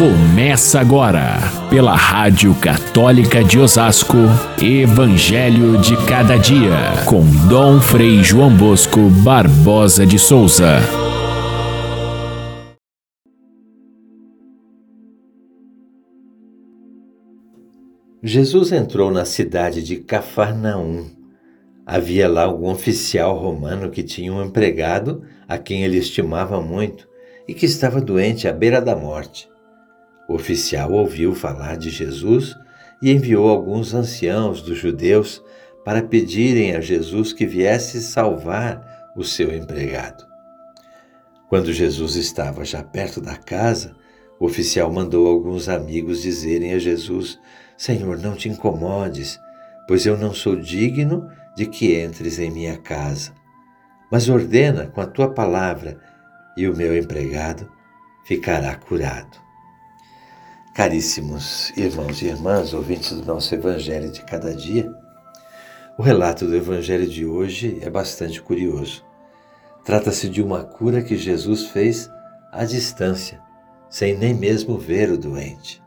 Começa agora, pela Rádio Católica de Osasco, Evangelho de Cada Dia, com Dom Frei João Bosco Barbosa de Souza. Jesus entrou na cidade de Cafarnaum. Havia lá algum oficial romano que tinha um empregado a quem ele estimava muito e que estava doente à beira da morte. O oficial ouviu falar de Jesus e enviou alguns anciãos dos judeus para pedirem a Jesus que viesse salvar o seu empregado. Quando Jesus estava já perto da casa, o oficial mandou alguns amigos dizerem a Jesus: Senhor, não te incomodes, pois eu não sou digno de que entres em minha casa. Mas ordena com a tua palavra, e o meu empregado ficará curado. Caríssimos irmãos e irmãs, ouvintes do nosso Evangelho de cada dia, o relato do Evangelho de hoje é bastante curioso. Trata-se de uma cura que Jesus fez à distância, sem nem mesmo ver o doente.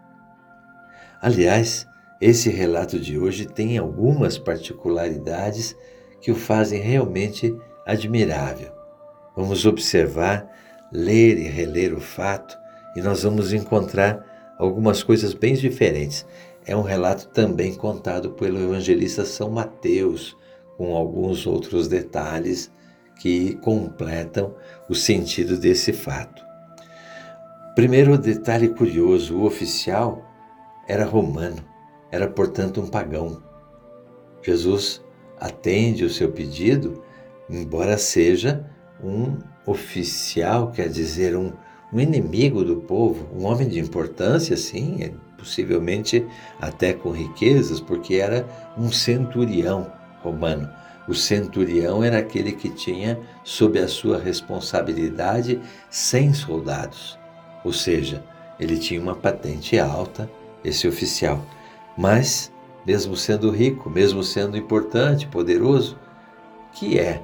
Aliás, esse relato de hoje tem algumas particularidades que o fazem realmente admirável. Vamos observar, ler e reler o fato e nós vamos encontrar algumas coisas bem diferentes. É um relato também contado pelo evangelista São Mateus, com alguns outros detalhes que completam o sentido desse fato. Primeiro detalhe curioso: o oficial era romano, era portanto um pagão. Jesus atende o seu pedido, embora seja um oficial, quer dizer, um, um inimigo do povo, um homem de importância, sim, é possivelmente até com riquezas, porque era um centurião romano. O centurião era aquele que tinha sob a sua responsabilidade 100 soldados, ou seja, ele tinha uma patente alta, esse oficial. Mas, mesmo sendo rico, mesmo sendo importante, poderoso, que é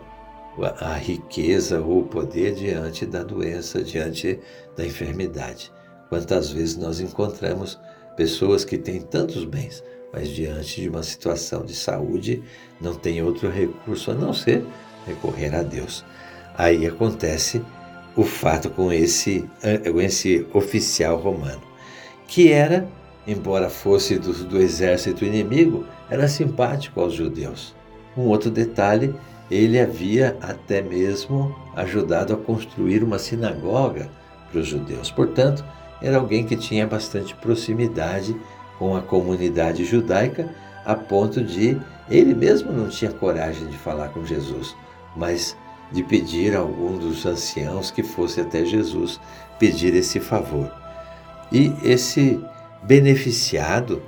a riqueza ou o poder diante da doença, diante da enfermidade. Quantas vezes nós encontramos pessoas que têm tantos bens, mas diante de uma situação de saúde não tem outro recurso a não ser recorrer a Deus. Aí acontece o fato com esse, com esse oficial romano, que era, embora fosse do, do exército inimigo, era simpático aos judeus. Um outro detalhe ele havia até mesmo ajudado a construir uma sinagoga para os judeus. Portanto, era alguém que tinha bastante proximidade com a comunidade judaica, a ponto de ele mesmo não tinha coragem de falar com Jesus, mas de pedir a algum dos anciãos que fosse até Jesus pedir esse favor. E esse beneficiado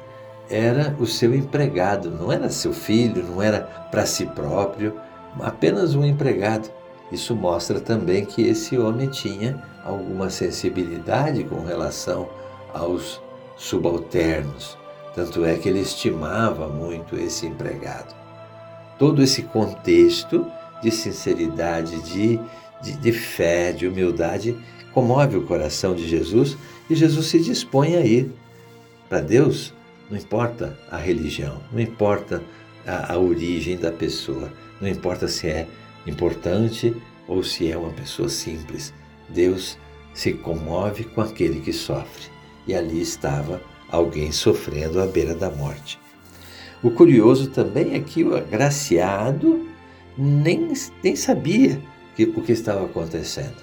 era o seu empregado, não era seu filho, não era para si próprio, apenas um empregado. Isso mostra também que esse homem tinha alguma sensibilidade com relação aos subalternos. Tanto é que ele estimava muito esse empregado. Todo esse contexto de sinceridade, de, de, de fé, de humildade, comove o coração de Jesus e Jesus se dispõe a ir. Para Deus, não importa a religião, não importa a, a origem da pessoa, não importa se é importante ou se é uma pessoa simples, Deus se comove com aquele que sofre. E ali estava alguém sofrendo à beira da morte. O curioso também é que o agraciado nem, nem sabia que, o que estava acontecendo.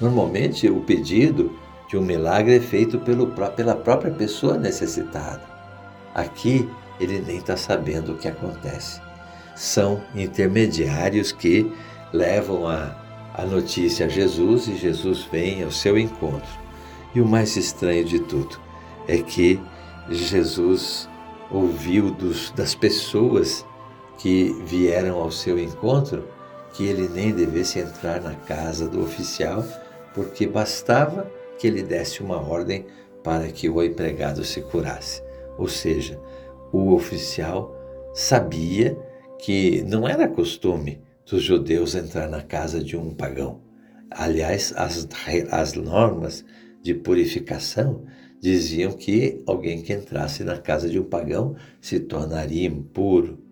Normalmente, o pedido de um milagre é feito pelo, pela própria pessoa necessitada. Aqui, ele nem está sabendo o que acontece são intermediários que levam a, a notícia a Jesus e Jesus vem ao seu encontro. E o mais estranho de tudo é que Jesus ouviu dos, das pessoas que vieram ao seu encontro que ele nem devesse entrar na casa do oficial, porque bastava que ele desse uma ordem para que o empregado se curasse. Ou seja, o oficial sabia que não era costume dos judeus entrar na casa de um pagão. Aliás, as, as normas de purificação diziam que alguém que entrasse na casa de um pagão se tornaria impuro.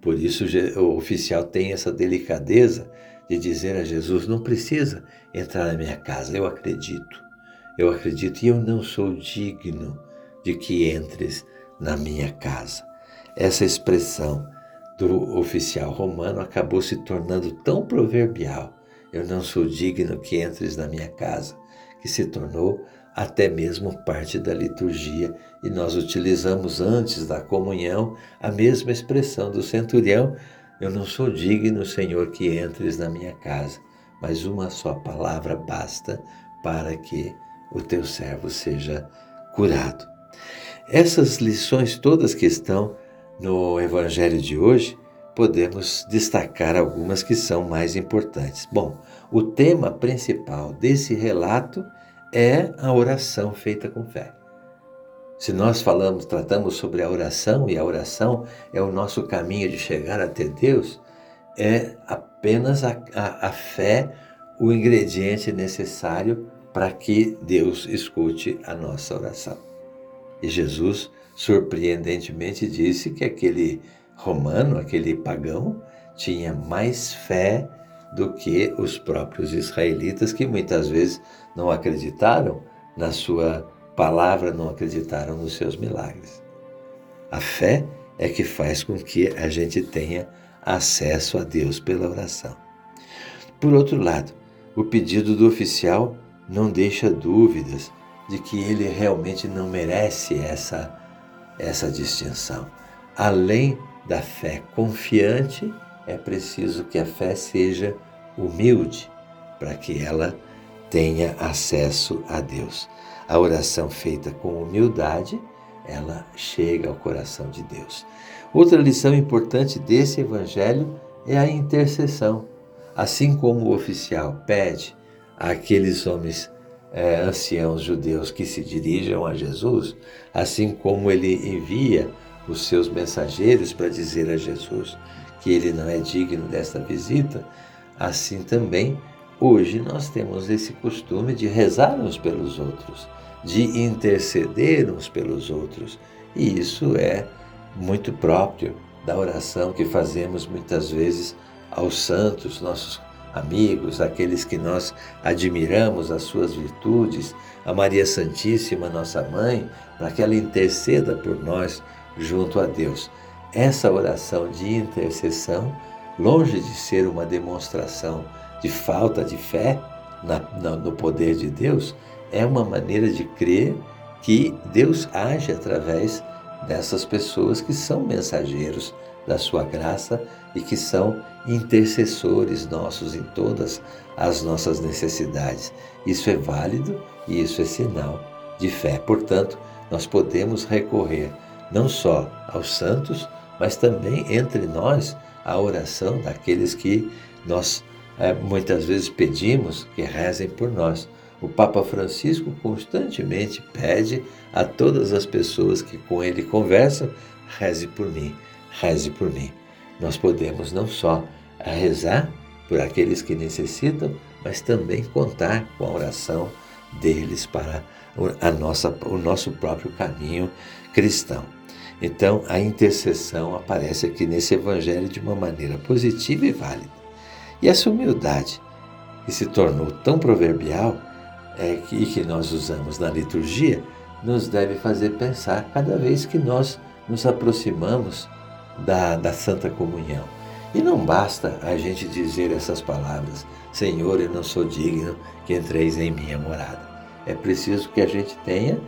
Por isso o oficial tem essa delicadeza de dizer a Jesus: não precisa entrar na minha casa, eu acredito. Eu acredito e eu não sou digno de que entres na minha casa. Essa expressão do oficial romano acabou se tornando tão proverbial. Eu não sou digno que entres na minha casa, que se tornou até mesmo parte da liturgia, e nós utilizamos antes da comunhão a mesma expressão do centurião: Eu não sou digno, Senhor, que entres na minha casa, mas uma só palavra basta para que o teu servo seja curado. Essas lições todas que estão no Evangelho de hoje, podemos destacar algumas que são mais importantes. Bom, o tema principal desse relato é a oração feita com fé. Se nós falamos, tratamos sobre a oração e a oração é o nosso caminho de chegar até Deus, é apenas a, a, a fé o ingrediente necessário para que Deus escute a nossa oração. E Jesus, surpreendentemente, disse que aquele romano, aquele pagão, tinha mais fé do que os próprios israelitas, que muitas vezes não acreditaram na sua palavra, não acreditaram nos seus milagres. A fé é que faz com que a gente tenha acesso a Deus pela oração. Por outro lado, o pedido do oficial não deixa dúvidas de que ele realmente não merece essa, essa distinção. Além da fé confiante, é preciso que a fé seja humilde para que ela tenha acesso a Deus. A oração feita com humildade, ela chega ao coração de Deus. Outra lição importante desse evangelho é a intercessão. Assim como o oficial pede àqueles homens é, anciãos judeus que se dirijam a Jesus, assim como ele envia os seus mensageiros para dizer a Jesus que ele não é digno desta visita, assim também hoje nós temos esse costume de rezar uns pelos outros, de interceder uns pelos outros, e isso é muito próprio da oração que fazemos muitas vezes aos santos, nossos amigos, aqueles que nós admiramos as suas virtudes, a Maria Santíssima, nossa mãe, para que ela interceda por nós junto a Deus. Essa oração de intercessão, longe de ser uma demonstração de falta de fé na, na, no poder de Deus, é uma maneira de crer que Deus age através dessas pessoas que são mensageiros da sua graça e que são intercessores nossos em todas as nossas necessidades. Isso é válido e isso é sinal de fé. Portanto, nós podemos recorrer não só aos santos, mas também entre nós a oração daqueles que nós é, muitas vezes pedimos que rezem por nós. O Papa Francisco constantemente pede a todas as pessoas que com ele conversam: reze por mim, reze por mim. Nós podemos não só rezar por aqueles que necessitam, mas também contar com a oração deles para a nossa, o nosso próprio caminho cristão. Então, a intercessão aparece aqui nesse evangelho de uma maneira positiva e válida. E essa humildade, que se tornou tão proverbial é, e que nós usamos na liturgia, nos deve fazer pensar cada vez que nós nos aproximamos da, da Santa Comunhão. E não basta a gente dizer essas palavras: Senhor, eu não sou digno que entreis em minha morada. É preciso que a gente tenha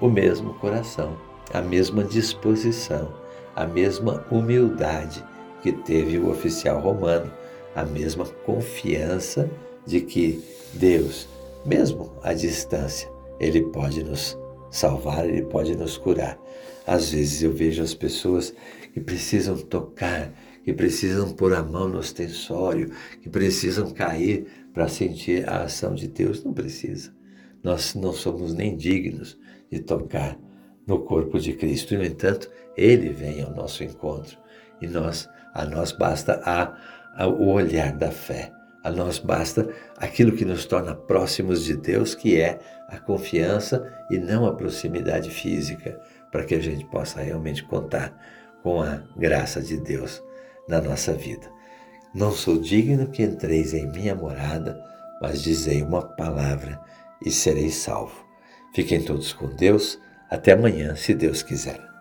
o mesmo coração a mesma disposição, a mesma humildade que teve o oficial romano, a mesma confiança de que Deus, mesmo à distância, Ele pode nos salvar, Ele pode nos curar. Às vezes eu vejo as pessoas que precisam tocar, que precisam pôr a mão no ostensório, que precisam cair para sentir a ação de Deus. Não precisa. Nós não somos nem dignos de tocar no corpo de Cristo. No entanto, Ele vem ao nosso encontro e nós, a nós basta a, a, o olhar da fé, A nós basta aquilo que nos torna próximos de Deus, que é a confiança e não a proximidade física, para que a gente possa realmente contar com a graça de Deus na nossa vida. Não sou digno que entreis em minha morada, mas dizei uma palavra e serei salvo. Fiquem todos com Deus. Até amanhã, se Deus quiser.